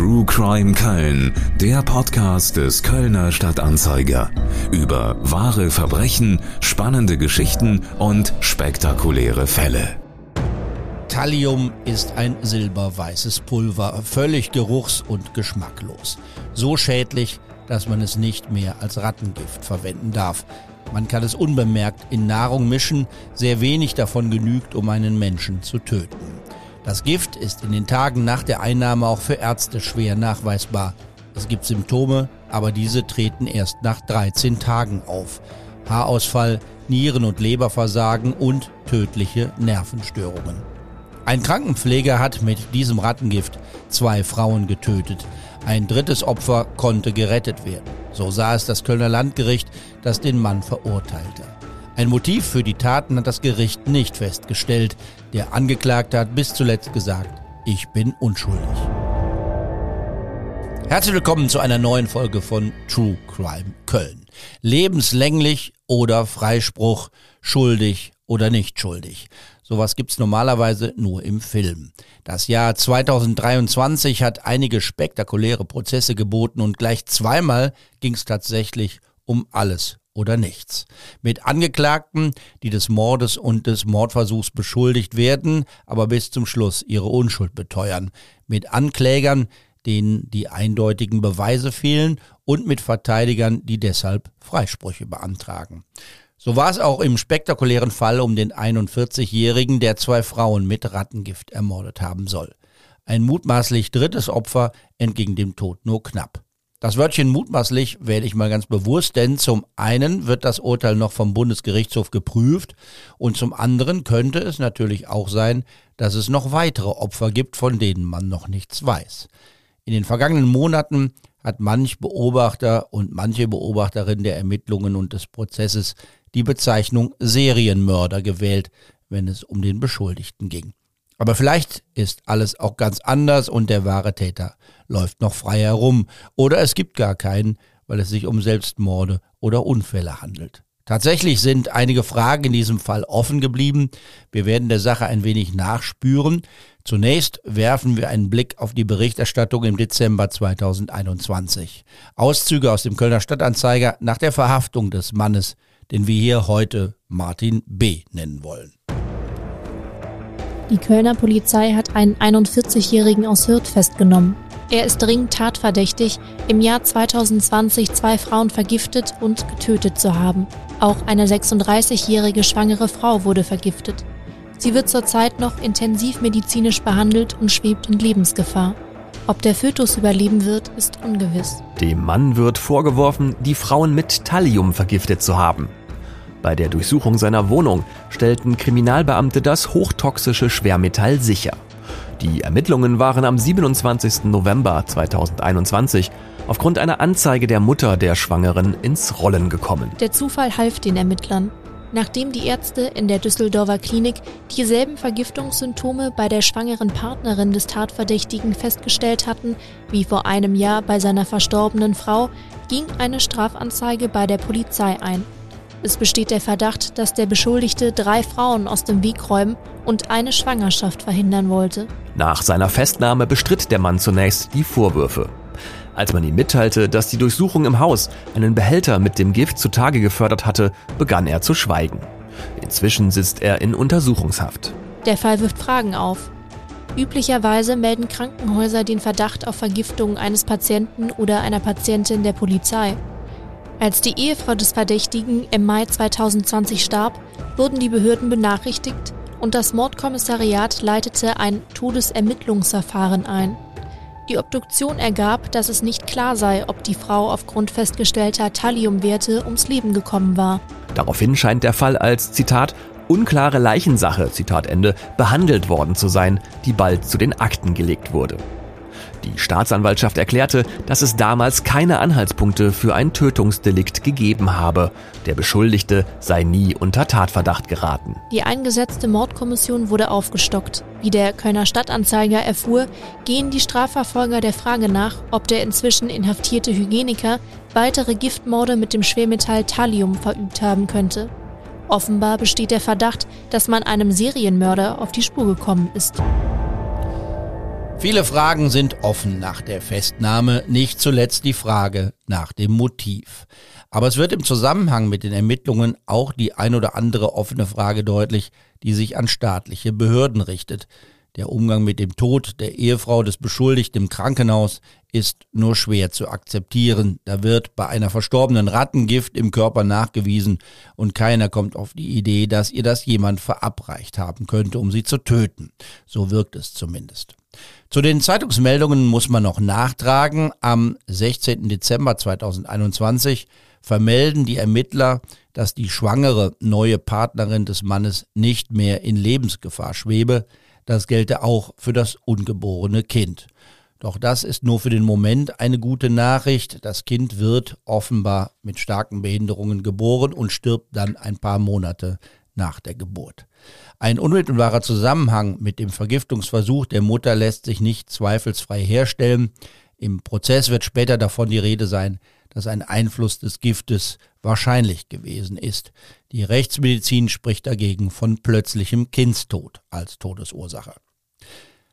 True Crime Köln, der Podcast des Kölner Stadtanzeiger. Über wahre Verbrechen, spannende Geschichten und spektakuläre Fälle. Thallium ist ein silberweißes Pulver, völlig geruchs- und geschmacklos. So schädlich, dass man es nicht mehr als Rattengift verwenden darf. Man kann es unbemerkt in Nahrung mischen, sehr wenig davon genügt, um einen Menschen zu töten. Das Gift ist in den Tagen nach der Einnahme auch für Ärzte schwer nachweisbar. Es gibt Symptome, aber diese treten erst nach 13 Tagen auf. Haarausfall, Nieren- und Leberversagen und tödliche Nervenstörungen. Ein Krankenpfleger hat mit diesem Rattengift zwei Frauen getötet. Ein drittes Opfer konnte gerettet werden. So sah es das Kölner Landgericht, das den Mann verurteilte. Ein Motiv für die Taten hat das Gericht nicht festgestellt. Der Angeklagte hat bis zuletzt gesagt, ich bin unschuldig. Herzlich willkommen zu einer neuen Folge von True Crime Köln. Lebenslänglich oder Freispruch, schuldig oder nicht schuldig. Sowas gibt's normalerweise nur im Film. Das Jahr 2023 hat einige spektakuläre Prozesse geboten und gleich zweimal ging's tatsächlich um alles oder nichts. Mit Angeklagten, die des Mordes und des Mordversuchs beschuldigt werden, aber bis zum Schluss ihre Unschuld beteuern. Mit Anklägern, denen die eindeutigen Beweise fehlen und mit Verteidigern, die deshalb Freisprüche beantragen. So war es auch im spektakulären Fall um den 41-Jährigen, der zwei Frauen mit Rattengift ermordet haben soll. Ein mutmaßlich drittes Opfer entging dem Tod nur knapp. Das Wörtchen mutmaßlich wähle ich mal ganz bewusst, denn zum einen wird das Urteil noch vom Bundesgerichtshof geprüft und zum anderen könnte es natürlich auch sein, dass es noch weitere Opfer gibt, von denen man noch nichts weiß. In den vergangenen Monaten hat manch Beobachter und manche Beobachterin der Ermittlungen und des Prozesses die Bezeichnung Serienmörder gewählt, wenn es um den Beschuldigten ging. Aber vielleicht ist alles auch ganz anders und der wahre Täter läuft noch frei herum oder es gibt gar keinen, weil es sich um Selbstmorde oder Unfälle handelt. Tatsächlich sind einige Fragen in diesem Fall offen geblieben. Wir werden der Sache ein wenig nachspüren. Zunächst werfen wir einen Blick auf die Berichterstattung im Dezember 2021. Auszüge aus dem Kölner Stadtanzeiger nach der Verhaftung des Mannes, den wir hier heute Martin B. nennen wollen. Die Kölner Polizei hat einen 41-Jährigen aus Hürth festgenommen. Er ist dringend tatverdächtig, im Jahr 2020 zwei Frauen vergiftet und getötet zu haben. Auch eine 36-jährige schwangere Frau wurde vergiftet. Sie wird zurzeit noch intensivmedizinisch behandelt und schwebt in Lebensgefahr. Ob der Fötus überleben wird, ist ungewiss. Dem Mann wird vorgeworfen, die Frauen mit Thallium vergiftet zu haben. Bei der Durchsuchung seiner Wohnung stellten Kriminalbeamte das hochtoxische Schwermetall sicher. Die Ermittlungen waren am 27. November 2021 aufgrund einer Anzeige der Mutter der Schwangeren ins Rollen gekommen. Der Zufall half den Ermittlern. Nachdem die Ärzte in der Düsseldorfer Klinik dieselben Vergiftungssymptome bei der schwangeren Partnerin des Tatverdächtigen festgestellt hatten wie vor einem Jahr bei seiner verstorbenen Frau, ging eine Strafanzeige bei der Polizei ein. Es besteht der Verdacht, dass der Beschuldigte drei Frauen aus dem Weg räumen und eine Schwangerschaft verhindern wollte. Nach seiner Festnahme bestritt der Mann zunächst die Vorwürfe. Als man ihm mitteilte, dass die Durchsuchung im Haus einen Behälter mit dem Gift zutage gefördert hatte, begann er zu schweigen. Inzwischen sitzt er in Untersuchungshaft. Der Fall wirft Fragen auf. Üblicherweise melden Krankenhäuser den Verdacht auf Vergiftung eines Patienten oder einer Patientin der Polizei. Als die Ehefrau des Verdächtigen im Mai 2020 starb, wurden die Behörden benachrichtigt und das Mordkommissariat leitete ein Todesermittlungsverfahren ein. Die Obduktion ergab, dass es nicht klar sei, ob die Frau aufgrund festgestellter Thalliumwerte ums Leben gekommen war. Daraufhin scheint der Fall als, Zitat, unklare Leichensache, Zitat Ende, behandelt worden zu sein, die bald zu den Akten gelegt wurde. Die Staatsanwaltschaft erklärte, dass es damals keine Anhaltspunkte für ein Tötungsdelikt gegeben habe. Der Beschuldigte sei nie unter Tatverdacht geraten. Die eingesetzte Mordkommission wurde aufgestockt. Wie der Kölner Stadtanzeiger erfuhr, gehen die Strafverfolger der Frage nach, ob der inzwischen inhaftierte Hygieniker weitere Giftmorde mit dem Schwermetall Thallium verübt haben könnte. Offenbar besteht der Verdacht, dass man einem Serienmörder auf die Spur gekommen ist. Viele Fragen sind offen nach der Festnahme, nicht zuletzt die Frage nach dem Motiv. Aber es wird im Zusammenhang mit den Ermittlungen auch die ein oder andere offene Frage deutlich, die sich an staatliche Behörden richtet. Der Umgang mit dem Tod der Ehefrau des Beschuldigten im Krankenhaus ist nur schwer zu akzeptieren. Da wird bei einer verstorbenen Rattengift im Körper nachgewiesen und keiner kommt auf die Idee, dass ihr das jemand verabreicht haben könnte, um sie zu töten. So wirkt es zumindest. Zu den Zeitungsmeldungen muss man noch nachtragen. Am 16. Dezember 2021 vermelden die Ermittler, dass die schwangere neue Partnerin des Mannes nicht mehr in Lebensgefahr schwebe. Das gelte auch für das ungeborene Kind. Doch das ist nur für den Moment eine gute Nachricht. Das Kind wird offenbar mit starken Behinderungen geboren und stirbt dann ein paar Monate nach der Geburt. Ein unmittelbarer Zusammenhang mit dem Vergiftungsversuch der Mutter lässt sich nicht zweifelsfrei herstellen. Im Prozess wird später davon die Rede sein, dass ein Einfluss des Giftes wahrscheinlich gewesen ist. Die Rechtsmedizin spricht dagegen von plötzlichem Kindstod als Todesursache.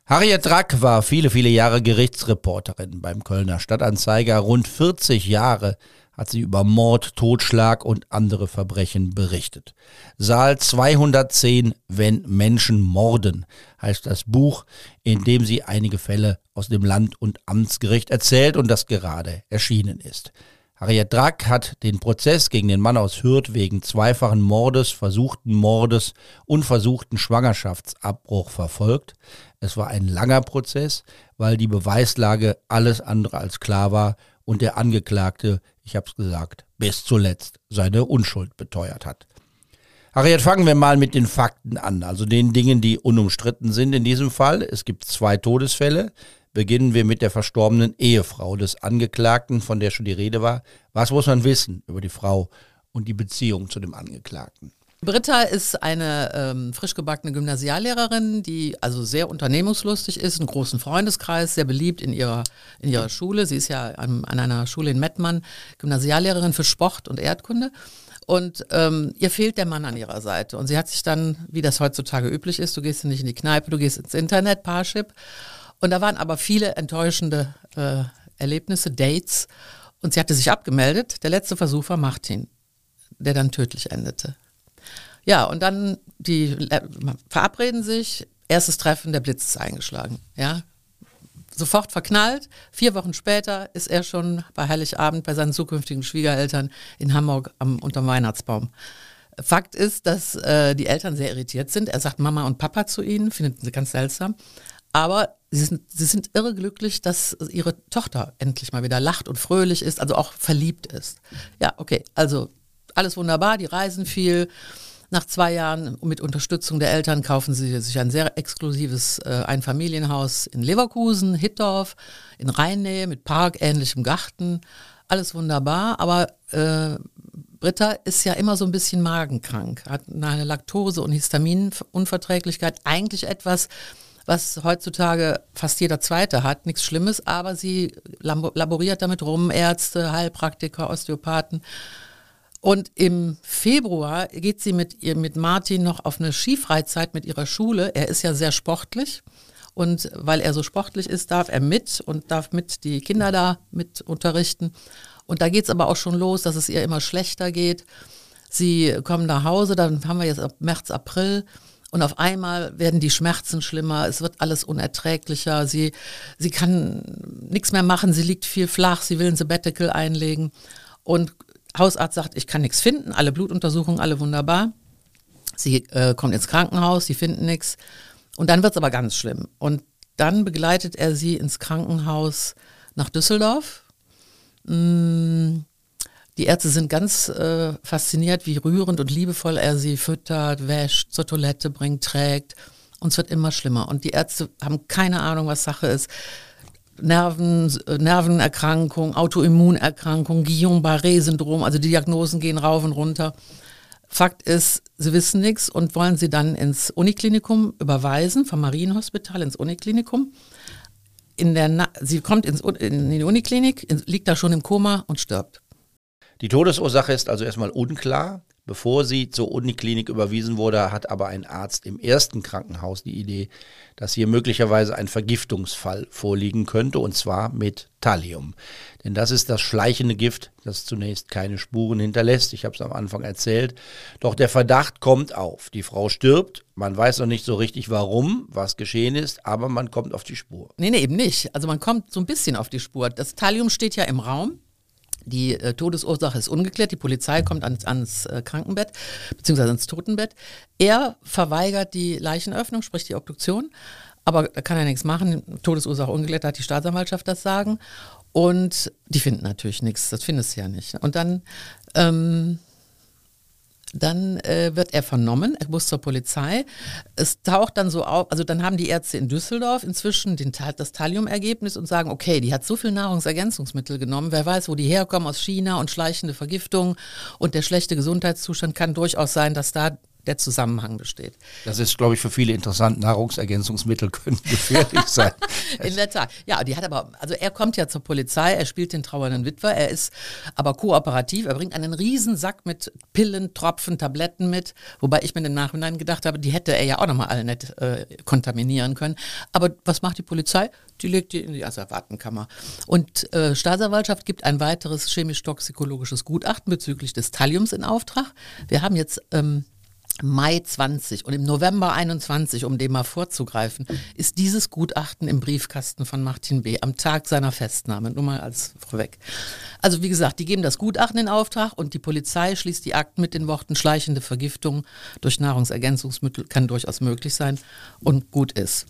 Harriet Drack war viele, viele Jahre Gerichtsreporterin beim Kölner Stadtanzeiger. Rund 40 Jahre hat sie über Mord, Totschlag und andere Verbrechen berichtet. Saal 210, wenn Menschen morden, heißt das Buch, in dem sie einige Fälle aus dem Land- und Amtsgericht erzählt und das gerade erschienen ist. Harriet Drack hat den Prozess gegen den Mann aus Hürth wegen zweifachen Mordes, versuchten Mordes und versuchten Schwangerschaftsabbruch verfolgt. Es war ein langer Prozess, weil die Beweislage alles andere als klar war und der Angeklagte, ich habe es gesagt, bis zuletzt seine Unschuld beteuert hat. Harriet, fangen wir mal mit den Fakten an, also den Dingen, die unumstritten sind in diesem Fall. Es gibt zwei Todesfälle. Beginnen wir mit der verstorbenen Ehefrau des Angeklagten, von der schon die Rede war. Was muss man wissen über die Frau und die Beziehung zu dem Angeklagten? Britta ist eine ähm, frisch gebackene Gymnasiallehrerin, die also sehr unternehmungslustig ist, einen großen Freundeskreis, sehr beliebt in ihrer, in ihrer Schule. Sie ist ja an, an einer Schule in Mettmann Gymnasiallehrerin für Sport und Erdkunde. Und ähm, ihr fehlt der Mann an ihrer Seite. Und sie hat sich dann, wie das heutzutage üblich ist, du gehst nicht in die Kneipe, du gehst ins Internet, Parship. Und da waren aber viele enttäuschende äh, Erlebnisse, Dates. Und sie hatte sich abgemeldet. Der letzte Versuch war Martin, der dann tödlich endete. Ja, und dann die äh, verabreden sich, erstes Treffen, der Blitz ist eingeschlagen. Ja, sofort verknallt. Vier Wochen später ist er schon bei Heiligabend bei seinen zukünftigen Schwiegereltern in Hamburg am unterm Weihnachtsbaum. Fakt ist, dass äh, die Eltern sehr irritiert sind. Er sagt Mama und Papa zu ihnen, findet sie ganz seltsam. Aber sie sind, sie sind irre glücklich, dass ihre Tochter endlich mal wieder lacht und fröhlich ist, also auch verliebt ist. Ja, okay, also alles wunderbar, die reisen viel. Nach zwei Jahren mit Unterstützung der Eltern kaufen sie sich ein sehr exklusives äh, Einfamilienhaus in Leverkusen, Hittorf, in Rheinnähe mit parkähnlichem Garten. Alles wunderbar, aber äh, Britta ist ja immer so ein bisschen magenkrank, hat eine Laktose- und Histaminunverträglichkeit. Eigentlich etwas, was heutzutage fast jeder Zweite hat, nichts Schlimmes, aber sie laboriert damit rum, Ärzte, Heilpraktiker, Osteopathen und im Februar geht sie mit, ihr, mit Martin noch auf eine Skifreizeit mit ihrer Schule. Er ist ja sehr sportlich. Und weil er so sportlich ist, darf er mit und darf mit die Kinder da mit unterrichten. Und da geht es aber auch schon los, dass es ihr immer schlechter geht. Sie kommen nach Hause, dann haben wir jetzt ab März, April. Und auf einmal werden die Schmerzen schlimmer, es wird alles unerträglicher. Sie, sie kann nichts mehr machen, sie liegt viel flach, sie will ein Sabbatical einlegen. Und Hausarzt sagt, ich kann nichts finden, alle Blutuntersuchungen, alle wunderbar. Sie äh, kommt ins Krankenhaus, sie finden nichts. Und dann wird es aber ganz schlimm. Und dann begleitet er sie ins Krankenhaus nach Düsseldorf. Mm, die Ärzte sind ganz äh, fasziniert, wie rührend und liebevoll er sie füttert, wäscht, zur Toilette bringt, trägt. Und es wird immer schlimmer. Und die Ärzte haben keine Ahnung, was Sache ist. Nerven, Nervenerkrankung, Autoimmunerkrankung, Guillain-Barré-Syndrom, also die Diagnosen gehen rauf und runter. Fakt ist, sie wissen nichts und wollen sie dann ins Uniklinikum überweisen, vom Marienhospital ins Uniklinikum. In der Na sie kommt ins, in die Uniklinik, liegt da schon im Koma und stirbt. Die Todesursache ist also erstmal unklar. Bevor sie zur Uniklinik überwiesen wurde, hat aber ein Arzt im ersten Krankenhaus die Idee, dass hier möglicherweise ein Vergiftungsfall vorliegen könnte, und zwar mit Thallium. Denn das ist das schleichende Gift, das zunächst keine Spuren hinterlässt. Ich habe es am Anfang erzählt. Doch der Verdacht kommt auf. Die Frau stirbt. Man weiß noch nicht so richtig, warum, was geschehen ist, aber man kommt auf die Spur. Nee, nee, eben nicht. Also man kommt so ein bisschen auf die Spur. Das Thallium steht ja im Raum. Die äh, Todesursache ist ungeklärt. Die Polizei kommt ans, ans äh, Krankenbett beziehungsweise ans Totenbett. Er verweigert die Leichenöffnung, sprich die Obduktion. Aber da kann er nichts machen. Todesursache ungeklärt, da hat die Staatsanwaltschaft das Sagen. Und die finden natürlich nichts. Das findest du ja nicht. Und dann ähm, dann äh, wird er vernommen, er muss zur Polizei. Es taucht dann so auf, also dann haben die Ärzte in Düsseldorf inzwischen den, das Thallium-Ergebnis und sagen, okay, die hat so viel Nahrungsergänzungsmittel genommen, wer weiß, wo die herkommen, aus China und schleichende Vergiftung. Und der schlechte Gesundheitszustand kann durchaus sein, dass da der Zusammenhang besteht. Das ist, glaube ich, für viele interessant. Nahrungsergänzungsmittel können gefährlich sein. In der Tat. Ja, die hat aber, also er kommt ja zur Polizei, er spielt den trauernden Witwer, er ist aber kooperativ, er bringt einen riesen Sack mit Pillen, Tropfen, Tabletten mit, wobei ich mir im Nachhinein gedacht habe, die hätte er ja auch nochmal alle nicht äh, kontaminieren können. Aber was macht die Polizei? Die legt die in die Asservatenkammer. Und äh, Staatsanwaltschaft gibt ein weiteres chemisch-toxikologisches Gutachten bezüglich des Thalliums in Auftrag. Wir haben jetzt ähm, Mai 20 und im November 21, um dem mal vorzugreifen, ist dieses Gutachten im Briefkasten von Martin B. am Tag seiner Festnahme, nur mal als vorweg. Also wie gesagt, die geben das Gutachten in Auftrag und die Polizei schließt die Akten mit den Worten schleichende Vergiftung durch Nahrungsergänzungsmittel kann durchaus möglich sein und gut ist.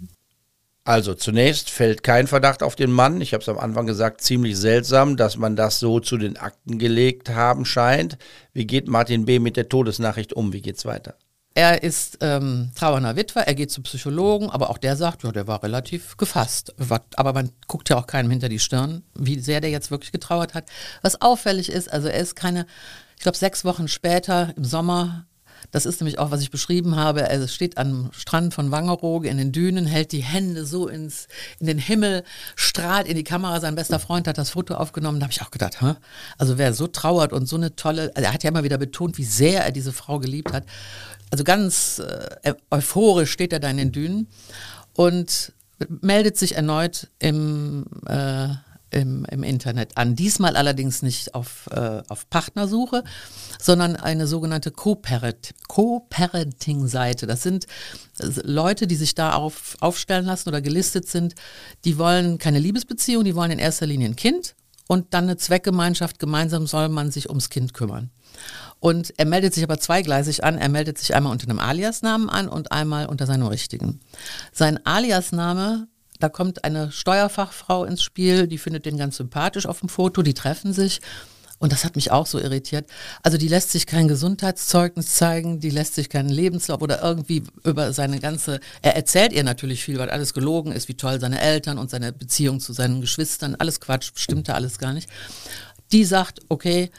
Also zunächst fällt kein Verdacht auf den Mann. Ich habe es am Anfang gesagt, ziemlich seltsam, dass man das so zu den Akten gelegt haben scheint. Wie geht Martin B. mit der Todesnachricht um? Wie geht's weiter? Er ist ähm, trauernder Witwer, er geht zum Psychologen, aber auch der sagt, ja, der war relativ gefasst. Aber man guckt ja auch keinem hinter die Stirn, wie sehr der jetzt wirklich getrauert hat. Was auffällig ist, also er ist keine, ich glaube, sechs Wochen später im Sommer das ist nämlich auch, was ich beschrieben habe. Er steht am Strand von Wangerooge in den Dünen, hält die Hände so ins, in den Himmel, strahlt in die Kamera. Sein bester Freund hat das Foto aufgenommen. Da habe ich auch gedacht, Hä? also wer so trauert und so eine tolle, also er hat ja immer wieder betont, wie sehr er diese Frau geliebt hat. Also ganz äh, euphorisch steht er da in den Dünen und meldet sich erneut im äh, im, im Internet an. Diesmal allerdings nicht auf, äh, auf Partnersuche, sondern eine sogenannte Co-Parenting-Seite. Das sind äh, Leute, die sich da auf, aufstellen lassen oder gelistet sind, die wollen keine Liebesbeziehung, die wollen in erster Linie ein Kind und dann eine Zweckgemeinschaft. Gemeinsam soll man sich ums Kind kümmern. Und er meldet sich aber zweigleisig an. Er meldet sich einmal unter einem Aliasnamen an und einmal unter seinem richtigen. Sein Aliasname da kommt eine Steuerfachfrau ins Spiel, die findet den ganz sympathisch auf dem Foto, die treffen sich. Und das hat mich auch so irritiert. Also die lässt sich kein Gesundheitszeugnis zeigen, die lässt sich keinen Lebenslauf oder irgendwie über seine ganze, er erzählt ihr natürlich viel, weil alles gelogen ist, wie toll seine Eltern und seine Beziehung zu seinen Geschwistern, alles Quatsch, stimmte alles gar nicht. Die sagt, okay,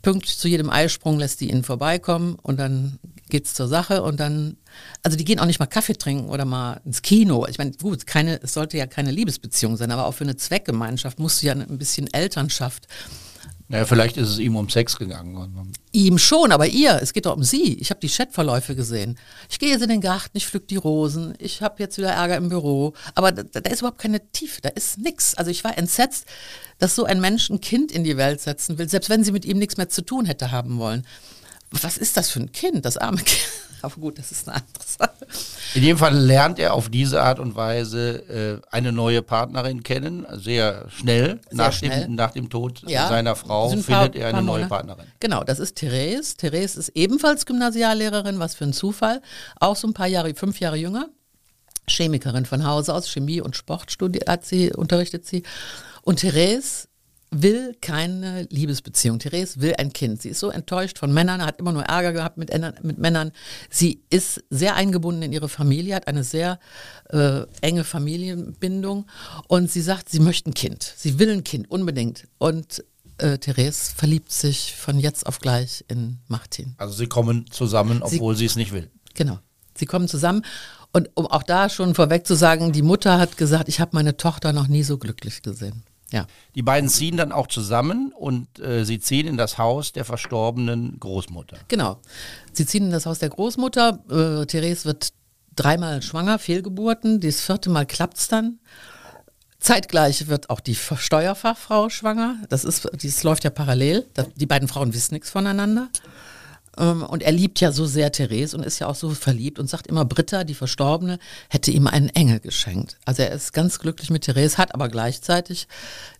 pünktlich zu jedem Eisprung lässt die ihn vorbeikommen und dann geht's zur Sache und dann, also die gehen auch nicht mal Kaffee trinken oder mal ins Kino. Ich meine, gut, keine, es sollte ja keine Liebesbeziehung sein, aber auch für eine Zweckgemeinschaft musst du ja ein bisschen Elternschaft naja, vielleicht ist es ihm um Sex gegangen. Ihm schon, aber ihr, es geht doch um sie. Ich habe die Chatverläufe gesehen. Ich gehe jetzt in den Garten, ich pflück die Rosen, ich habe jetzt wieder Ärger im Büro. Aber da, da, ist überhaupt keine Tiefe, da ist nichts. Also ich war entsetzt, dass so ein Mensch ein Kind in die Welt setzen will, selbst wenn sie mit ihm nichts mehr zu tun hätte haben wollen. Was ist das für ein Kind, das arme Kind? Aber gut, das ist eine andere Sache. In jedem Fall lernt er auf diese Art und Weise äh, eine neue Partnerin kennen, sehr schnell. Sehr nach, schnell. Dem, nach dem Tod ja. seiner Frau findet paar, er eine neue Partnerin. Genau, das ist Therese. Therese ist ebenfalls Gymnasiallehrerin, was für ein Zufall. Auch so ein paar Jahre, fünf Jahre jünger. Chemikerin von Hause aus, Chemie und Sport studiert, sie, unterrichtet sie. Und Therese will keine Liebesbeziehung. Therese will ein Kind. Sie ist so enttäuscht von Männern, hat immer nur Ärger gehabt mit, mit Männern. Sie ist sehr eingebunden in ihre Familie, hat eine sehr äh, enge Familienbindung und sie sagt, sie möchte ein Kind. Sie will ein Kind, unbedingt. Und äh, Therese verliebt sich von jetzt auf gleich in Martin. Also sie kommen zusammen, obwohl sie es nicht will. Genau. Sie kommen zusammen und um auch da schon vorweg zu sagen, die Mutter hat gesagt, ich habe meine Tochter noch nie so glücklich gesehen. Ja. Die beiden ziehen dann auch zusammen und äh, sie ziehen in das Haus der verstorbenen Großmutter. Genau. Sie ziehen in das Haus der Großmutter. Äh, Therese wird dreimal schwanger, Fehlgeburten. Das vierte Mal klappt's dann. Zeitgleich wird auch die Steuerfachfrau schwanger. Das, ist, das läuft ja parallel. Die beiden Frauen wissen nichts voneinander. Ähm, und er liebt ja so sehr Therese und ist ja auch so verliebt und sagt immer, Britta, die Verstorbene, hätte ihm einen Engel geschenkt. Also er ist ganz glücklich mit Therese, hat aber gleichzeitig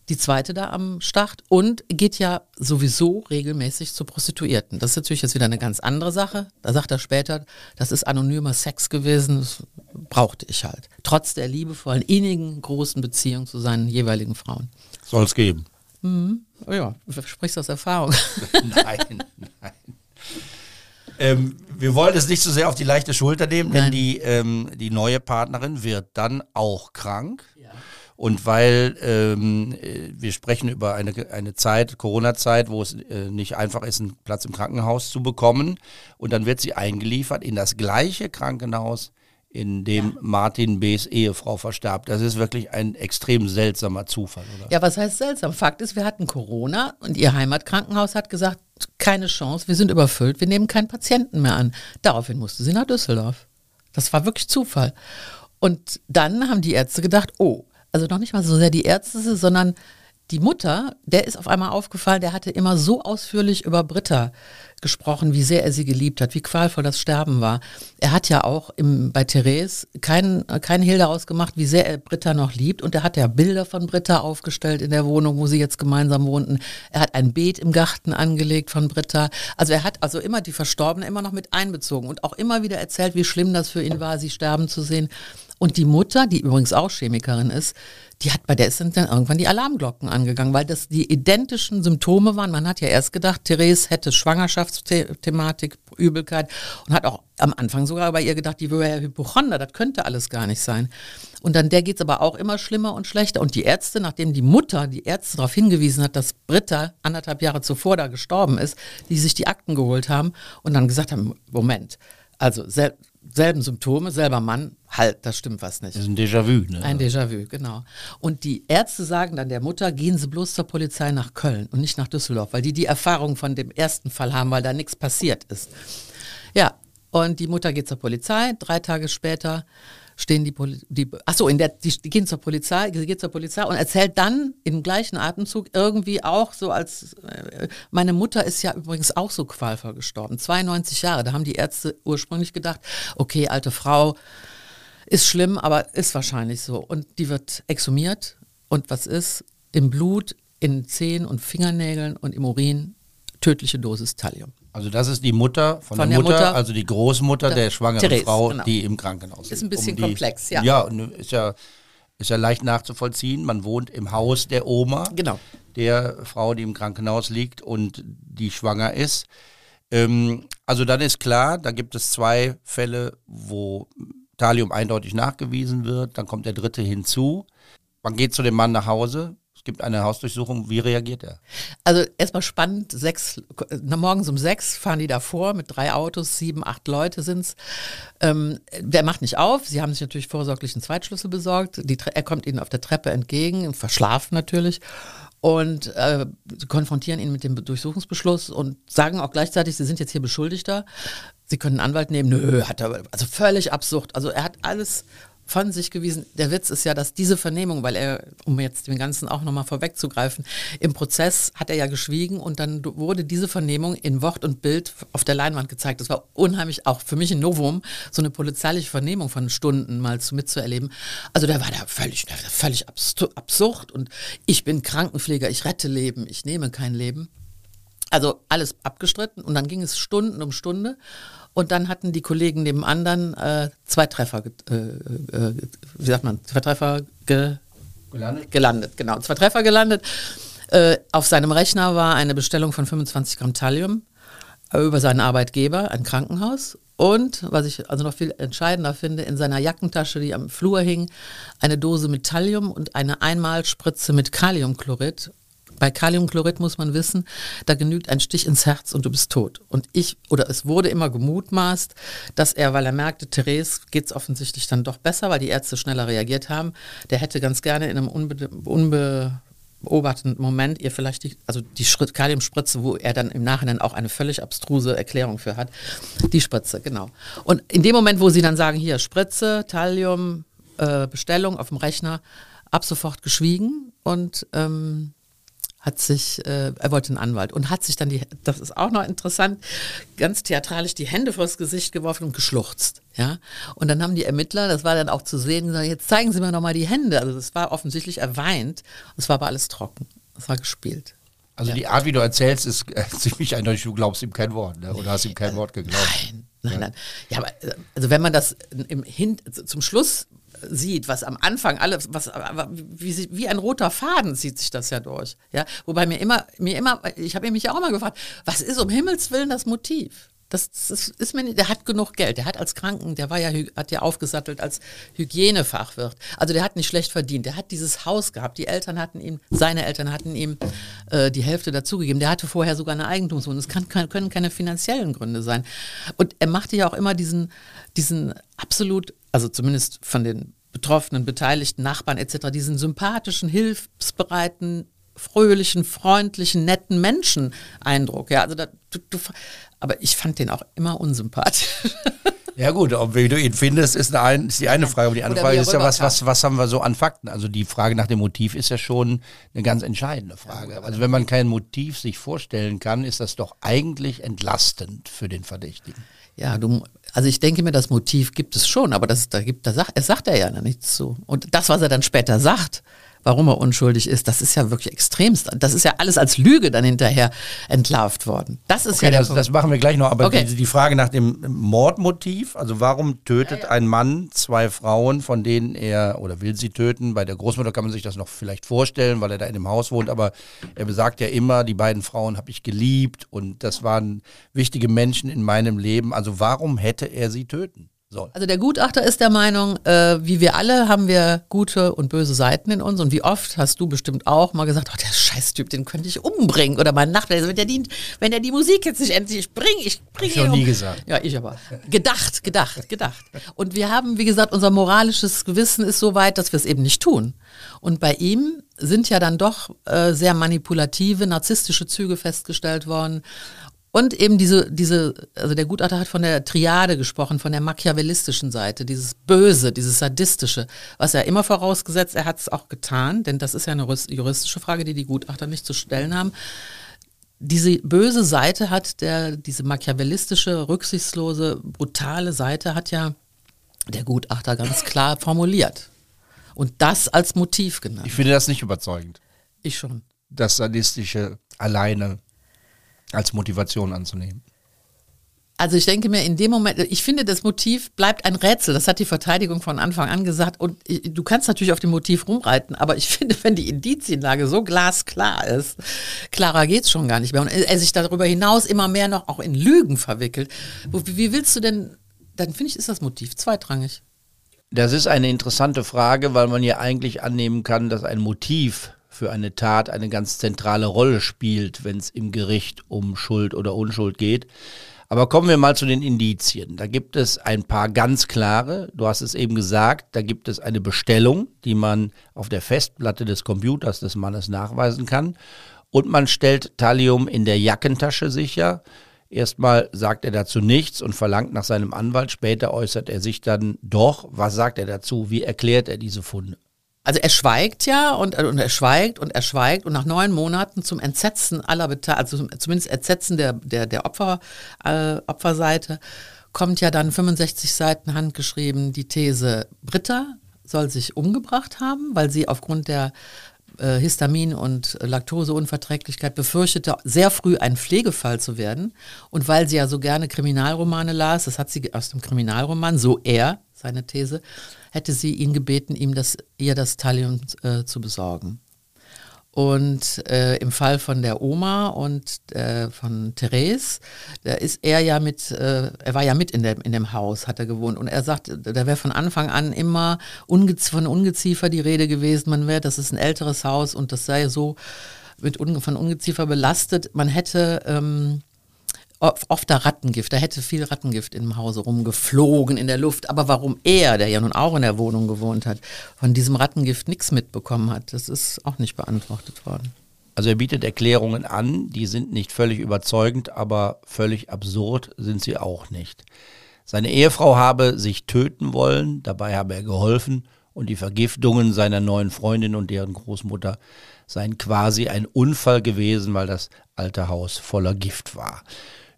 die zweite da am Start und geht ja sowieso regelmäßig zu Prostituierten. Das ist natürlich jetzt wieder eine ganz andere Sache. Da sagt er später, das ist anonymer Sex gewesen, das brauchte ich halt. Trotz der liebevollen, innigen, großen Beziehung zu seinen jeweiligen Frauen. Soll es geben. Mhm. Ja, du sprichst aus Erfahrung. nein, nein. Ähm, wir wollen es nicht so sehr auf die leichte Schulter nehmen, denn die, ähm, die neue Partnerin wird dann auch krank. Ja. Und weil ähm, äh, wir sprechen über eine, eine Zeit, Corona-Zeit, wo es äh, nicht einfach ist, einen Platz im Krankenhaus zu bekommen. Und dann wird sie eingeliefert in das gleiche Krankenhaus, in dem ja. Martin B.'s Ehefrau verstarb. Das ist wirklich ein extrem seltsamer Zufall, oder? Ja, was heißt seltsam? Fakt ist, wir hatten Corona und ihr Heimatkrankenhaus hat gesagt, keine Chance, wir sind überfüllt, wir nehmen keinen Patienten mehr an. Daraufhin musste sie nach Düsseldorf. Das war wirklich Zufall. Und dann haben die Ärzte gedacht, oh, also noch nicht mal so sehr die Ärzte, sondern die Mutter, der ist auf einmal aufgefallen, der hatte immer so ausführlich über Britta gesprochen, wie sehr er sie geliebt hat, wie qualvoll das Sterben war. Er hat ja auch im, bei Therese keinen kein Hehl daraus gemacht, wie sehr er Britta noch liebt. Und er hat ja Bilder von Britta aufgestellt in der Wohnung, wo sie jetzt gemeinsam wohnten. Er hat ein Beet im Garten angelegt von Britta. Also er hat also immer die Verstorbene immer noch mit einbezogen und auch immer wieder erzählt, wie schlimm das für ihn war, sie sterben zu sehen. Und die Mutter, die übrigens auch Chemikerin ist, die hat bei der sind dann irgendwann die Alarmglocken angegangen, weil das die identischen Symptome waren. Man hat ja erst gedacht, Therese hätte Schwangerschaftsthematik, Übelkeit und hat auch am Anfang sogar bei ihr gedacht, die wäre ja Hypochonder, das könnte alles gar nicht sein. Und dann der geht es aber auch immer schlimmer und schlechter. Und die Ärzte, nachdem die Mutter die Ärzte darauf hingewiesen hat, dass Britta anderthalb Jahre zuvor da gestorben ist, die sich die Akten geholt haben und dann gesagt haben, Moment, also selben Symptome, selber Mann, halt, das stimmt was nicht. Das ist ein Déjà-vu, ne? Ein Déjà-vu, genau. Und die Ärzte sagen dann der Mutter, gehen Sie bloß zur Polizei nach Köln und nicht nach Düsseldorf, weil die die Erfahrung von dem ersten Fall haben, weil da nichts passiert ist. Ja, und die Mutter geht zur Polizei, drei Tage später stehen die, Poli die achso, in der, die, die gehen zur Polizei, sie geht zur Polizei und erzählt dann im gleichen Atemzug irgendwie auch so als, äh, meine Mutter ist ja übrigens auch so qualvoll gestorben, 92 Jahre, da haben die Ärzte ursprünglich gedacht, okay, alte Frau, ist schlimm, aber ist wahrscheinlich so. Und die wird exhumiert und was ist? Im Blut, in Zehen und Fingernägeln und im Urin tödliche Dosis Thallium. Also das ist die Mutter von, von der, Mutter, Mutter, also die Großmutter der, der schwangeren Therese, Frau, genau. die im Krankenhaus ist. Ist ein bisschen um die, komplex, ja. Ja, ist ja ist ja leicht nachzuvollziehen. Man wohnt im Haus der Oma, genau. der Frau, die im Krankenhaus liegt und die schwanger ist. Ähm, also dann ist klar, da gibt es zwei Fälle, wo Thallium eindeutig nachgewiesen wird. Dann kommt der dritte hinzu. Man geht zu dem Mann nach Hause, gibt eine Hausdurchsuchung. Wie reagiert er? Also erstmal spannend, sechs, morgens um sechs fahren die davor mit drei Autos, sieben, acht Leute sind's. Ähm, der macht nicht auf. Sie haben sich natürlich vorsorglich einen Zweitschlüssel besorgt. Die, er kommt ihnen auf der Treppe entgegen, verschlafen natürlich und äh, konfrontieren ihn mit dem Durchsuchungsbeschluss und sagen auch gleichzeitig, sie sind jetzt hier Beschuldigter. Sie können einen Anwalt nehmen. Nö, hat er, also völlig absurd. Also er hat alles von sich gewiesen. Der Witz ist ja, dass diese Vernehmung, weil er, um jetzt den Ganzen auch nochmal vorwegzugreifen, im Prozess hat er ja geschwiegen und dann wurde diese Vernehmung in Wort und Bild auf der Leinwand gezeigt. Das war unheimlich auch für mich ein Novum, so eine polizeiliche Vernehmung von Stunden mal zu, mitzuerleben. Also der war da völlig, völlig absurd und ich bin Krankenpfleger, ich rette Leben, ich nehme kein Leben. Also alles abgestritten und dann ging es Stunden um Stunde und dann hatten die Kollegen nebenan dann äh, zwei Treffer, äh, äh, wie sagt man, zwei Treffer ge gelandet. gelandet. Genau, zwei Treffer gelandet. Äh, auf seinem Rechner war eine Bestellung von 25 Gramm Thallium äh, über seinen Arbeitgeber, ein Krankenhaus. Und, was ich also noch viel entscheidender finde, in seiner Jackentasche, die am Flur hing, eine Dose mit Thallium und eine Einmalspritze mit Kaliumchlorid bei Kaliumchlorid muss man wissen, da genügt ein Stich ins Herz und du bist tot. Und ich, oder es wurde immer gemutmaßt, dass er, weil er merkte, Therese geht es offensichtlich dann doch besser, weil die Ärzte schneller reagiert haben, der hätte ganz gerne in einem unbe, unbe Moment ihr vielleicht die, also die Kaliumspritze, wo er dann im Nachhinein auch eine völlig abstruse Erklärung für hat. Die Spritze, genau. Und in dem Moment, wo sie dann sagen, hier Spritze, Thallium, äh, Bestellung auf dem Rechner, ab sofort geschwiegen und ähm, hat sich, äh, er wollte einen Anwalt und hat sich dann die, das ist auch noch interessant, ganz theatralisch die Hände vors Gesicht geworfen und geschluchzt. Ja, und dann haben die Ermittler, das war dann auch zu sehen, gesagt, jetzt zeigen Sie mir noch mal die Hände. Also das war offensichtlich, er weint. Es war aber alles trocken. Es war gespielt. Also ja. die Art, wie du erzählst, ist äh, ziemlich eindeutig. Du glaubst ihm kein Wort, ne? oder hast ihm kein Wort geglaubt? Nein, nein, nein. Ja, aber äh, also wenn man das im Hin zum Schluss sieht, was am Anfang alles, was wie, wie ein roter Faden zieht sich das ja durch. Ja, wobei mir immer, mir immer, ich habe mich ja auch mal gefragt, was ist um Himmels willen das Motiv? Das, das, ist mir nicht, der hat genug Geld. Der hat als Kranken, der war ja, hat ja aufgesattelt als Hygienefachwirt. Also der hat nicht schlecht verdient. Der hat dieses Haus gehabt. Die Eltern hatten ihm, seine Eltern hatten ihm äh, die Hälfte dazugegeben. Der hatte vorher sogar eine Eigentumswohnung. Es kann, kann, können keine finanziellen Gründe sein. Und er machte ja auch immer diesen, diesen absolut, also zumindest von den betroffenen, beteiligten Nachbarn etc., diesen sympathischen, hilfsbereiten, fröhlichen, freundlichen, netten Menschen Eindruck. Ja, also da, du, du, aber ich fand den auch immer unsympathisch. Ja gut, ob wie du ihn findest, ist, eine, ist die eine Frage. Aber die andere Frage ist ja, was, was, was haben wir so an Fakten? Also die Frage nach dem Motiv ist ja schon eine ganz entscheidende Frage. Also wenn man kein Motiv sich vorstellen kann, ist das doch eigentlich entlastend für den Verdächtigen. Ja, du, also ich denke mir, das Motiv gibt es schon, aber das, da gibt, da sagt, es sagt er ja nichts zu. Und das, was er dann später sagt, warum er unschuldig ist, das ist ja wirklich extremst. Das ist ja alles als Lüge dann hinterher entlarvt worden. Das ist okay, ja das, das, machen wir gleich noch. Aber okay. die, die, Frage nach dem Mordmotiv, also warum tötet ja, ja. ein Mann zwei Frauen, von denen er oder will sie töten? Bei der Großmutter kann man sich das noch vielleicht vorstellen, weil er da in dem Haus wohnt. Aber er besagt ja immer, die beiden Frauen habe ich geliebt und das waren wichtige Menschen in meinem Leben. Also warum hätte er sie töten? Soll. Also der Gutachter ist der Meinung, äh, wie wir alle haben wir gute und böse Seiten in uns und wie oft hast du bestimmt auch mal gesagt, oh, der Scheißtyp, den könnte ich umbringen oder mein Nachbar, wenn der die, wenn der die Musik jetzt nicht endlich bringt, ich bringe ihn um. nie gesagt. Ja, ich aber. Gedacht, gedacht, gedacht. Und wir haben, wie gesagt, unser moralisches Gewissen ist so weit, dass wir es eben nicht tun. Und bei ihm sind ja dann doch äh, sehr manipulative, narzisstische Züge festgestellt worden. Und eben diese, diese, also der Gutachter hat von der Triade gesprochen, von der machiavellistischen Seite, dieses Böse, dieses Sadistische, was er immer vorausgesetzt, er hat es auch getan, denn das ist ja eine juristische Frage, die die Gutachter nicht zu stellen haben. Diese böse Seite hat der, diese machiavellistische, rücksichtslose, brutale Seite hat ja der Gutachter ganz klar formuliert. Und das als Motiv genannt. Ich finde das nicht überzeugend. Ich schon. Das Sadistische alleine als Motivation anzunehmen? Also ich denke mir in dem Moment, ich finde, das Motiv bleibt ein Rätsel. Das hat die Verteidigung von Anfang an gesagt. Und du kannst natürlich auf dem Motiv rumreiten, aber ich finde, wenn die Indizienlage so glasklar ist, klarer geht es schon gar nicht mehr. Und er sich darüber hinaus immer mehr noch auch in Lügen verwickelt. Wie willst du denn, dann finde ich, ist das Motiv zweitrangig. Das ist eine interessante Frage, weil man ja eigentlich annehmen kann, dass ein Motiv für eine Tat eine ganz zentrale Rolle spielt, wenn es im Gericht um Schuld oder Unschuld geht. Aber kommen wir mal zu den Indizien. Da gibt es ein paar ganz klare, du hast es eben gesagt, da gibt es eine Bestellung, die man auf der Festplatte des Computers des Mannes nachweisen kann. Und man stellt Thallium in der Jackentasche sicher. Erstmal sagt er dazu nichts und verlangt nach seinem Anwalt. Später äußert er sich dann doch. Was sagt er dazu? Wie erklärt er diese Funde? Also er schweigt ja und, und er schweigt und er schweigt und nach neun Monaten zum Entsetzen aller Beteiligten, also zumindest Entsetzen der, der, der Opfer, äh, Opferseite, kommt ja dann 65 Seiten handgeschrieben die These, Britta soll sich umgebracht haben, weil sie aufgrund der äh, Histamin- und Laktoseunverträglichkeit befürchtete, sehr früh ein Pflegefall zu werden. Und weil sie ja so gerne Kriminalromane las, das hat sie aus dem Kriminalroman, so er, seine These, hätte sie ihn gebeten, ihm das, ihr das Thallium äh, zu besorgen. Und äh, im Fall von der Oma und äh, von Therese, da ist er ja mit, äh, er war ja mit in dem, in dem Haus, hat er gewohnt. Und er sagt, da wäre von Anfang an immer Ungez von Ungeziefer die Rede gewesen. Man wäre, das ist ein älteres Haus und das sei so mit von Ungeziefer belastet. Man hätte ähm, oft da Rattengift, da hätte viel Rattengift im Hause rumgeflogen in der Luft. Aber warum er, der ja nun auch in der Wohnung gewohnt hat, von diesem Rattengift nichts mitbekommen hat, das ist auch nicht beantwortet worden. Also er bietet Erklärungen an, die sind nicht völlig überzeugend, aber völlig absurd sind sie auch nicht. Seine Ehefrau habe sich töten wollen, dabei habe er geholfen und die Vergiftungen seiner neuen Freundin und deren Großmutter seien quasi ein Unfall gewesen, weil das alte Haus voller Gift war.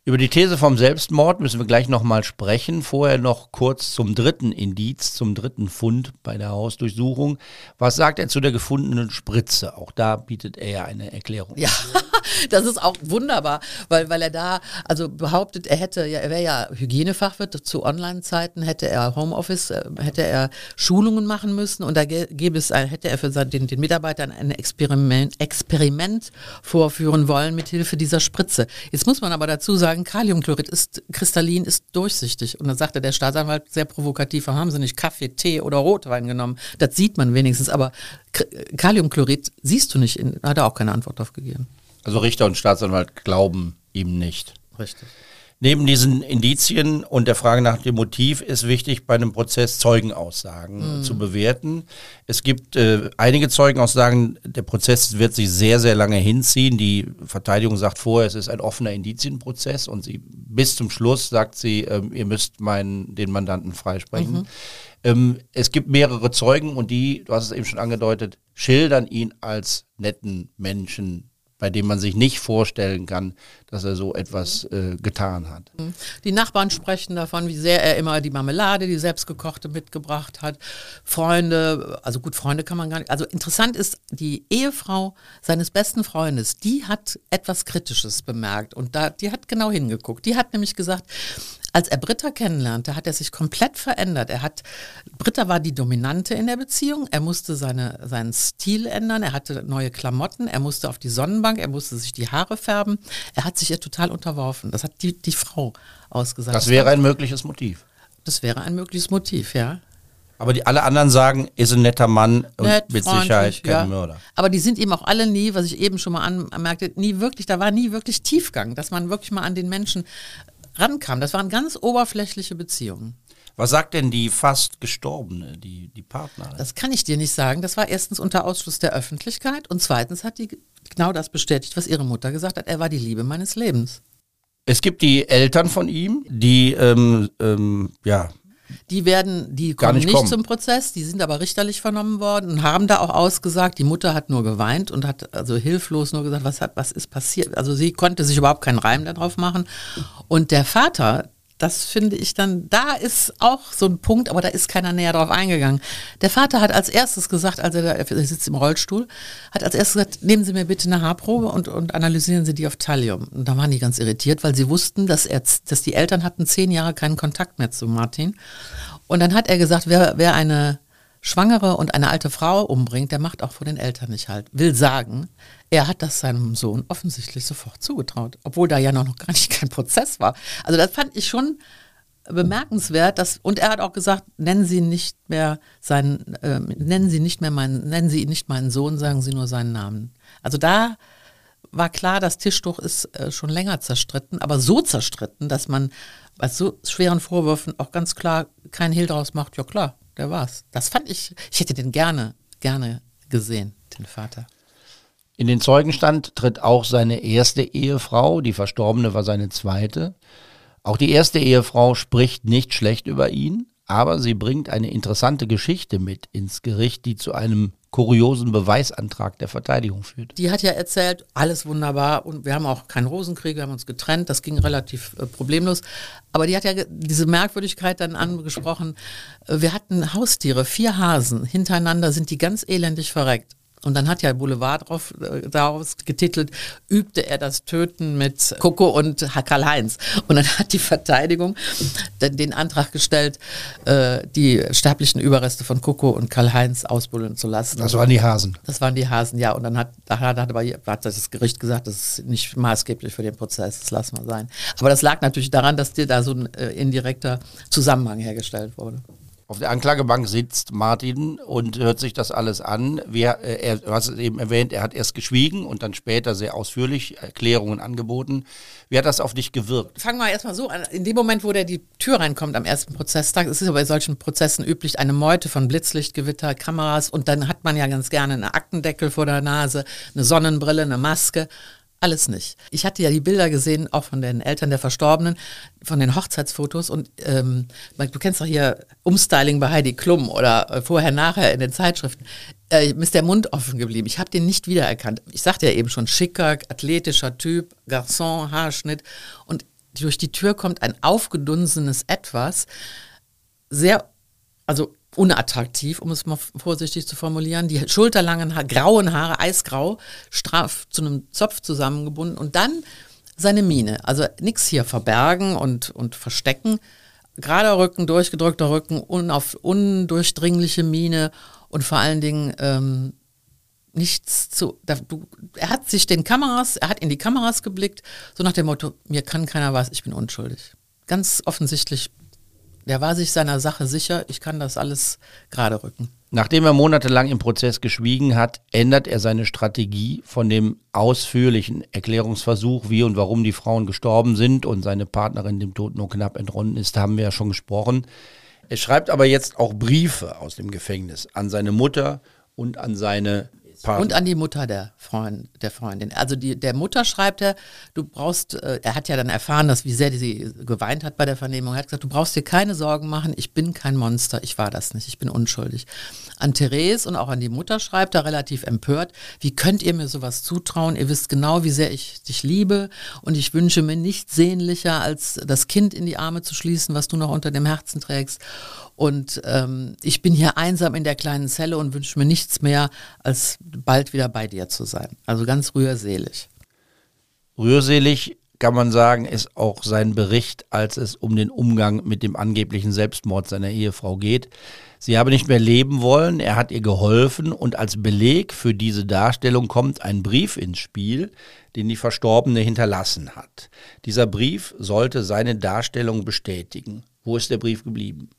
Über die These vom Selbstmord müssen wir gleich nochmal sprechen. Vorher noch kurz zum dritten Indiz, zum dritten Fund bei der Hausdurchsuchung. Was sagt er zu der gefundenen Spritze? Auch da bietet er ja eine Erklärung. Ja, das ist auch wunderbar, weil, weil er da also behauptet, er hätte ja, er wäre ja Hygienefachwirt zu Online-Zeiten, hätte er Homeoffice, äh, hätte er Schulungen machen müssen und da gäbe es, hätte er für den, den Mitarbeitern ein Experiment, Experiment vorführen wollen mit Hilfe dieser Spritze. Jetzt muss man aber dazu sagen, sagen, Kaliumchlorid ist kristallin, ist durchsichtig. Und dann sagte der Staatsanwalt sehr provokativ, haben Sie nicht Kaffee, Tee oder Rotwein genommen? Das sieht man wenigstens, aber Kaliumchlorid siehst du nicht. In, hat er auch keine Antwort darauf gegeben. Also Richter und Staatsanwalt glauben ihm nicht. Richtig. Neben diesen Indizien und der Frage nach dem Motiv ist wichtig, bei einem Prozess Zeugenaussagen mhm. zu bewerten. Es gibt äh, einige Zeugenaussagen, der Prozess wird sich sehr, sehr lange hinziehen. Die Verteidigung sagt vorher, es ist ein offener Indizienprozess und sie bis zum Schluss sagt sie, ähm, ihr müsst meinen, den Mandanten freisprechen. Mhm. Ähm, es gibt mehrere Zeugen und die, du hast es eben schon angedeutet, schildern ihn als netten Menschen, bei dem man sich nicht vorstellen kann, dass er so etwas äh, getan hat. Mhm. Die Nachbarn sprechen davon, wie sehr er immer die Marmelade, die selbstgekochte, mitgebracht hat. Freunde, also gut, Freunde kann man gar nicht. Also interessant ist, die Ehefrau seines besten Freundes, die hat etwas Kritisches bemerkt und da, die hat genau hingeguckt. Die hat nämlich gesagt, als er Britta kennenlernte, hat er sich komplett verändert. Er hat, Britta war die Dominante in der Beziehung. Er musste seine, seinen Stil ändern. Er hatte neue Klamotten. Er musste auf die Sonnenbank. Er musste sich die Haare färben. Er hat sich ihr total unterworfen. Das hat die, die Frau ausgesagt. Das wäre ein mögliches Motiv. Das wäre ein mögliches Motiv, ja. Aber die alle anderen sagen, ist ein netter Mann und Nett, mit Sicherheit kein ja. Mörder. Aber die sind eben auch alle nie, was ich eben schon mal anmerkte, nie wirklich, da war nie wirklich Tiefgang, dass man wirklich mal an den Menschen rankam. Das waren ganz oberflächliche Beziehungen. Was sagt denn die fast Gestorbene, die, die Partnerin? Das kann ich dir nicht sagen. Das war erstens unter Ausschluss der Öffentlichkeit und zweitens hat die genau das bestätigt, was ihre Mutter gesagt hat. Er war die Liebe meines Lebens. Es gibt die Eltern von ihm, die ähm, ähm, ja, die werden, die kommen nicht, nicht kommen. zum Prozess, die sind aber richterlich vernommen worden und haben da auch ausgesagt, die Mutter hat nur geweint und hat also hilflos nur gesagt, was hat, was ist passiert. Also sie konnte sich überhaupt keinen Reim darauf machen. Und der Vater, das finde ich dann, da ist auch so ein Punkt, aber da ist keiner näher drauf eingegangen. Der Vater hat als erstes gesagt, also er, sitzt im Rollstuhl, hat als erstes gesagt, nehmen Sie mir bitte eine Haarprobe und, und analysieren Sie die auf Thallium. Und da waren die ganz irritiert, weil sie wussten, dass, er, dass die Eltern hatten zehn Jahre keinen Kontakt mehr zu Martin. Und dann hat er gesagt, wer, wer eine Schwangere und eine alte Frau umbringt, der macht auch vor den Eltern nicht halt. Will sagen, er hat das seinem Sohn offensichtlich sofort zugetraut, obwohl da ja noch gar nicht kein Prozess war. Also das fand ich schon bemerkenswert, dass, und er hat auch gesagt, nennen Sie nicht mehr seinen, äh, nennen Sie nicht mehr meinen, nennen Sie nicht meinen Sohn, sagen Sie nur seinen Namen. Also da war klar, das Tischtuch ist äh, schon länger zerstritten, aber so zerstritten, dass man bei so schweren Vorwürfen auch ganz klar keinen Hehl draus macht, ja klar, der war's. Das fand ich, ich hätte den gerne, gerne gesehen, den Vater. In den Zeugenstand tritt auch seine erste Ehefrau, die Verstorbene war seine zweite. Auch die erste Ehefrau spricht nicht schlecht über ihn, aber sie bringt eine interessante Geschichte mit ins Gericht, die zu einem kuriosen Beweisantrag der Verteidigung führt. Die hat ja erzählt, alles wunderbar und wir haben auch keinen Rosenkrieg, wir haben uns getrennt, das ging relativ äh, problemlos. Aber die hat ja diese Merkwürdigkeit dann angesprochen. Äh, wir hatten Haustiere, vier Hasen hintereinander sind die ganz elendig verreckt. Und dann hat ja Boulevard drauf, äh, daraus getitelt, übte er das Töten mit Coco und Karl-Heinz. Und dann hat die Verteidigung den, Antrag gestellt, äh, die sterblichen Überreste von Coco und Karl-Heinz ausbuddeln zu lassen. Das waren die Hasen. Das waren die Hasen, ja. Und dann hat, da hat, aber, hat das Gericht gesagt, das ist nicht maßgeblich für den Prozess, das lassen wir sein. Aber das lag natürlich daran, dass dir da so ein äh, indirekter Zusammenhang hergestellt wurde. Auf der Anklagebank sitzt Martin und hört sich das alles an. Wir, äh, er, du hast es eben erwähnt, er hat erst geschwiegen und dann später sehr ausführlich Erklärungen angeboten. Wie hat das auf dich gewirkt? Fangen wir erstmal so an. In dem Moment, wo der die Tür reinkommt am ersten Prozesstag, es ist ja bei solchen Prozessen üblich, eine Meute von Blitzlichtgewitter, Kameras und dann hat man ja ganz gerne einen Aktendeckel vor der Nase, eine Sonnenbrille, eine Maske. Alles nicht. Ich hatte ja die Bilder gesehen, auch von den Eltern der Verstorbenen, von den Hochzeitsfotos und ähm, du kennst doch hier Umstyling bei Heidi Klum oder äh, vorher, nachher in den Zeitschriften. Äh, ist der Mund offen geblieben. Ich habe den nicht wiedererkannt. Ich sagte ja eben schon, schicker, athletischer Typ, Garçon, Haarschnitt und durch die Tür kommt ein aufgedunsenes Etwas, sehr, also unattraktiv, um es mal vorsichtig zu formulieren. Die schulterlangen, ha grauen Haare, eisgrau, straff zu einem Zopf zusammengebunden und dann seine Miene. Also nichts hier verbergen und, und verstecken. Gerader Rücken, durchgedrückter Rücken, unauf, undurchdringliche Miene und vor allen Dingen ähm, nichts zu. Da, du, er hat sich den Kameras, er hat in die Kameras geblickt, so nach dem Motto: Mir kann keiner was, ich bin unschuldig. Ganz offensichtlich der war sich seiner Sache sicher, ich kann das alles gerade rücken. Nachdem er monatelang im Prozess geschwiegen hat, ändert er seine Strategie von dem ausführlichen Erklärungsversuch, wie und warum die Frauen gestorben sind und seine Partnerin dem Tod nur knapp entronnen ist, haben wir ja schon gesprochen. Er schreibt aber jetzt auch Briefe aus dem Gefängnis an seine Mutter und an seine Partner. Und an die Mutter der, Freund, der Freundin. Also die, der Mutter schreibt er, du brauchst, äh, er hat ja dann erfahren, dass wie sehr sie geweint hat bei der Vernehmung. Er hat gesagt, du brauchst dir keine Sorgen machen, ich bin kein Monster, ich war das nicht, ich bin unschuldig. An Therese und auch an die Mutter schreibt er relativ empört, wie könnt ihr mir sowas zutrauen? Ihr wisst genau, wie sehr ich dich liebe und ich wünsche mir nichts sehnlicher, als das Kind in die Arme zu schließen, was du noch unter dem Herzen trägst. Und ähm, ich bin hier einsam in der kleinen Zelle und wünsche mir nichts mehr, als bald wieder bei dir zu sein. Also ganz rührselig. Rührselig kann man sagen, ist auch sein Bericht, als es um den Umgang mit dem angeblichen Selbstmord seiner Ehefrau geht. Sie habe nicht mehr leben wollen, er hat ihr geholfen und als Beleg für diese Darstellung kommt ein Brief ins Spiel, den die Verstorbene hinterlassen hat. Dieser Brief sollte seine Darstellung bestätigen. Wo ist der Brief geblieben?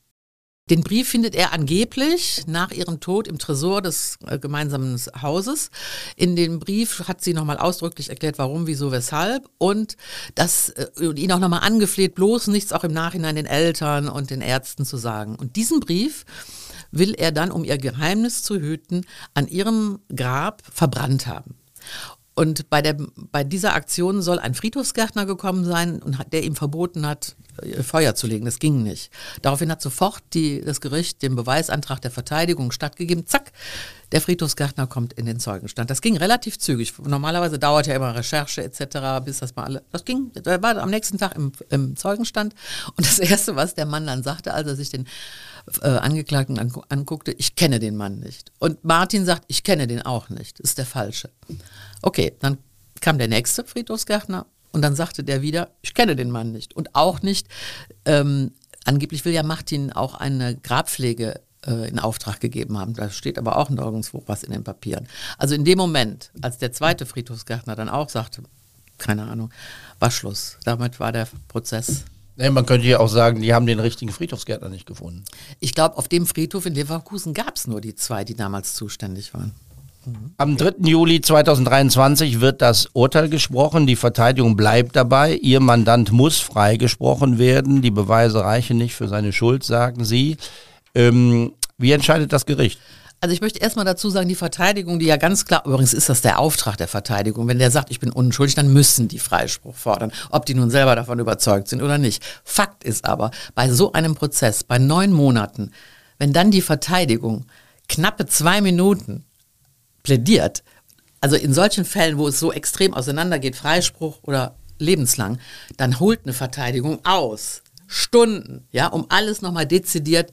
Den Brief findet er angeblich nach ihrem Tod im Tresor des äh, gemeinsamen Hauses. In dem Brief hat sie nochmal ausdrücklich erklärt, warum, wieso, weshalb und das äh, und ihn auch nochmal angefleht, bloß nichts auch im Nachhinein den Eltern und den Ärzten zu sagen. Und diesen Brief will er dann, um ihr Geheimnis zu hüten, an ihrem Grab verbrannt haben. Und bei, der, bei dieser Aktion soll ein Friedhofsgärtner gekommen sein und hat, der ihm verboten hat, äh, Feuer zu legen. Das ging nicht. Daraufhin hat sofort die, das Gericht dem Beweisantrag der Verteidigung stattgegeben. Zack, der Friedhofsgärtner kommt in den Zeugenstand. Das ging relativ zügig. Normalerweise dauert ja immer Recherche etc., bis das mal alle. Das ging, er war am nächsten Tag im, im Zeugenstand. Und das Erste, was der Mann dann sagte, als er sich den äh, Angeklagten anguckte, ich kenne den Mann nicht. Und Martin sagt, ich kenne den auch nicht. Ist der Falsche. Okay, dann kam der nächste Friedhofsgärtner und dann sagte der wieder, ich kenne den Mann nicht. Und auch nicht, ähm, angeblich will ja Martin auch eine Grabpflege äh, in Auftrag gegeben haben. Da steht aber auch nirgendwo was in den Papieren. Also in dem Moment, als der zweite Friedhofsgärtner dann auch sagte, keine Ahnung, war Schluss. Damit war der Prozess Nee, man könnte ja auch sagen, die haben den richtigen Friedhofsgärtner nicht gefunden. Ich glaube, auf dem Friedhof in Leverkusen gab es nur die zwei, die damals zuständig waren. Am 3. Juli 2023 wird das Urteil gesprochen. Die Verteidigung bleibt dabei. Ihr Mandant muss freigesprochen werden. Die Beweise reichen nicht für seine Schuld, sagen Sie. Ähm, wie entscheidet das Gericht? Also ich möchte erstmal dazu sagen, die Verteidigung, die ja ganz klar, übrigens ist das der Auftrag der Verteidigung, wenn der sagt, ich bin unschuldig, dann müssen die Freispruch fordern, ob die nun selber davon überzeugt sind oder nicht. Fakt ist aber, bei so einem Prozess, bei neun Monaten, wenn dann die Verteidigung knappe zwei Minuten plädiert, also in solchen Fällen, wo es so extrem auseinandergeht, Freispruch oder lebenslang, dann holt eine Verteidigung aus. Stunden, ja, um alles nochmal dezidiert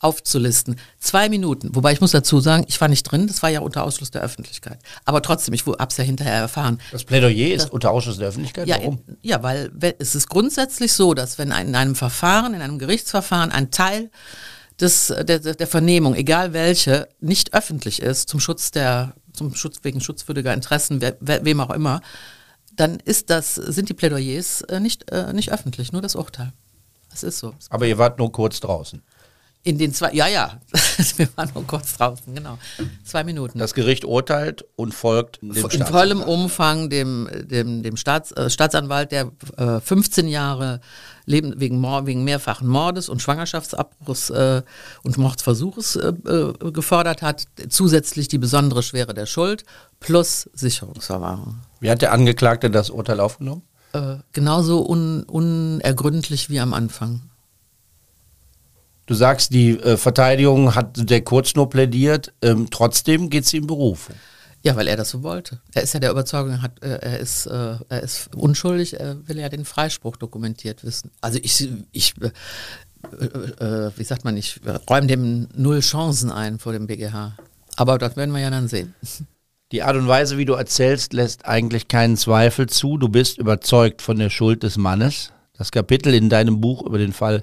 aufzulisten. Zwei Minuten. Wobei ich muss dazu sagen, ich war nicht drin, das war ja unter Ausschluss der Öffentlichkeit. Aber trotzdem, ich habe es ja hinterher erfahren. Das Plädoyer ist das, unter Ausschluss der Öffentlichkeit? Ja, Warum? ja, weil es ist grundsätzlich so, dass wenn in einem Verfahren, in einem Gerichtsverfahren ein Teil des, der, der Vernehmung, egal welche, nicht öffentlich ist, zum Schutz der, zum Schutz wegen schutzwürdiger Interessen, wer, wem auch immer, dann ist das, sind die Plädoyers äh, nicht, äh, nicht öffentlich, nur das Urteil. Das ist so. Aber ihr wart nur kurz draußen. In den zwei, ja, ja, wir waren nur kurz draußen, genau. Zwei Minuten. Das Gericht urteilt und folgt dem in vollem Umfang dem, dem, dem Staats, äh, Staatsanwalt, der äh, 15 Jahre Leben wegen, Mord, wegen mehrfachen Mordes und Schwangerschaftsabbruchs äh, und Mordsversuches äh, äh, gefordert hat, zusätzlich die besondere Schwere der Schuld plus Sicherungsverwahrung. Wie hat der Angeklagte das Urteil aufgenommen? Äh, genauso un, unergründlich wie am Anfang. Du sagst, die äh, Verteidigung hat der kurz nur plädiert, ähm, trotzdem geht sie in Berufung. Ja, weil er das so wollte. Er ist ja der Überzeugung, hat, äh, er, ist, äh, er ist unschuldig, er will ja den Freispruch dokumentiert wissen. Also ich, ich äh, wie sagt man, ich räume dem null Chancen ein vor dem BGH. Aber das werden wir ja dann sehen. Die Art und Weise, wie du erzählst, lässt eigentlich keinen Zweifel zu. Du bist überzeugt von der Schuld des Mannes. Das Kapitel in deinem Buch über den Fall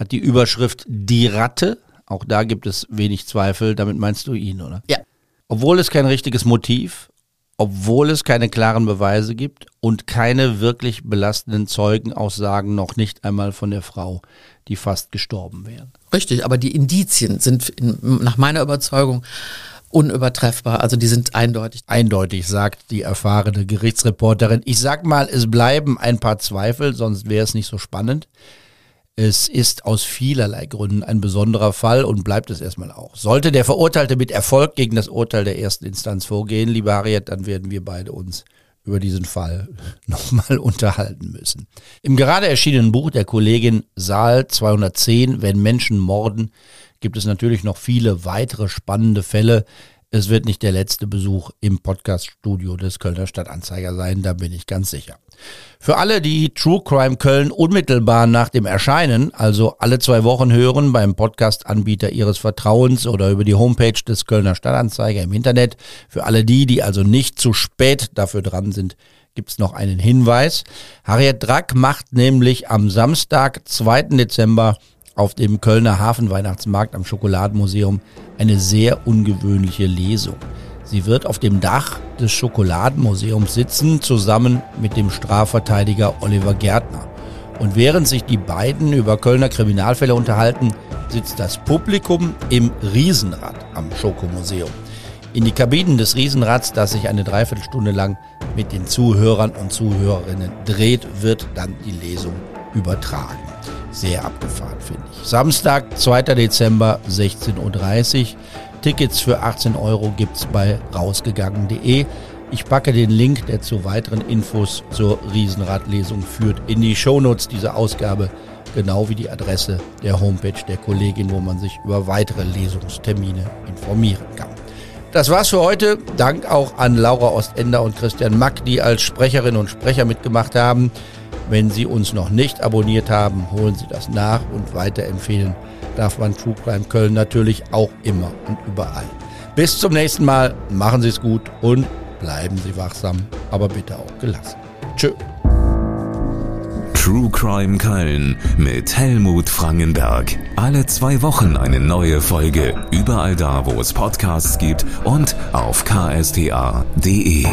hat die Überschrift Die Ratte. Auch da gibt es wenig Zweifel. Damit meinst du ihn, oder? Ja. Obwohl es kein richtiges Motiv, obwohl es keine klaren Beweise gibt und keine wirklich belastenden Zeugenaussagen noch nicht einmal von der Frau, die fast gestorben wäre. Richtig, aber die Indizien sind in, nach meiner Überzeugung unübertreffbar. Also die sind eindeutig. Eindeutig, sagt die erfahrene Gerichtsreporterin. Ich sag mal, es bleiben ein paar Zweifel, sonst wäre es nicht so spannend. Es ist aus vielerlei Gründen ein besonderer Fall und bleibt es erstmal auch. Sollte der Verurteilte mit Erfolg gegen das Urteil der ersten Instanz vorgehen, liebe Harriet, dann werden wir beide uns über diesen Fall nochmal unterhalten müssen. Im gerade erschienenen Buch der Kollegin Saal 210, Wenn Menschen morden, gibt es natürlich noch viele weitere spannende Fälle. Es wird nicht der letzte Besuch im Podcaststudio des Kölner Stadtanzeiger sein, da bin ich ganz sicher. Für alle, die True Crime Köln unmittelbar nach dem Erscheinen, also alle zwei Wochen hören beim Podcast-Anbieter ihres Vertrauens oder über die Homepage des Kölner Stadtanzeiger im Internet, für alle die, die also nicht zu spät dafür dran sind, gibt's noch einen Hinweis. Harriet Drack macht nämlich am Samstag, 2. Dezember, auf dem Kölner Hafenweihnachtsmarkt am Schokoladenmuseum eine sehr ungewöhnliche Lesung. Sie wird auf dem Dach des Schokoladenmuseums sitzen, zusammen mit dem Strafverteidiger Oliver Gärtner. Und während sich die beiden über Kölner Kriminalfälle unterhalten, sitzt das Publikum im Riesenrad am Schokomuseum. In die Kabinen des Riesenrads, das sich eine Dreiviertelstunde lang mit den Zuhörern und Zuhörerinnen dreht, wird dann die Lesung übertragen. Sehr abgefahren, finde ich. Samstag, 2. Dezember, 16.30 Uhr. Tickets für 18 Euro gibt's bei rausgegangen.de. Ich packe den Link, der zu weiteren Infos zur Riesenradlesung führt, in die Shownotes dieser Ausgabe, genau wie die Adresse der Homepage der Kollegin, wo man sich über weitere Lesungstermine informieren kann. Das war's für heute. Dank auch an Laura Ostender und Christian Mack, die als Sprecherinnen und Sprecher mitgemacht haben. Wenn Sie uns noch nicht abonniert haben, holen Sie das nach und weiterempfehlen darf man True Crime Köln natürlich auch immer und überall. Bis zum nächsten Mal, machen Sie es gut und bleiben Sie wachsam, aber bitte auch gelassen. Tschö. True Crime Köln mit Helmut Frangenberg. Alle zwei Wochen eine neue Folge. Überall da, wo es Podcasts gibt und auf ksta.de.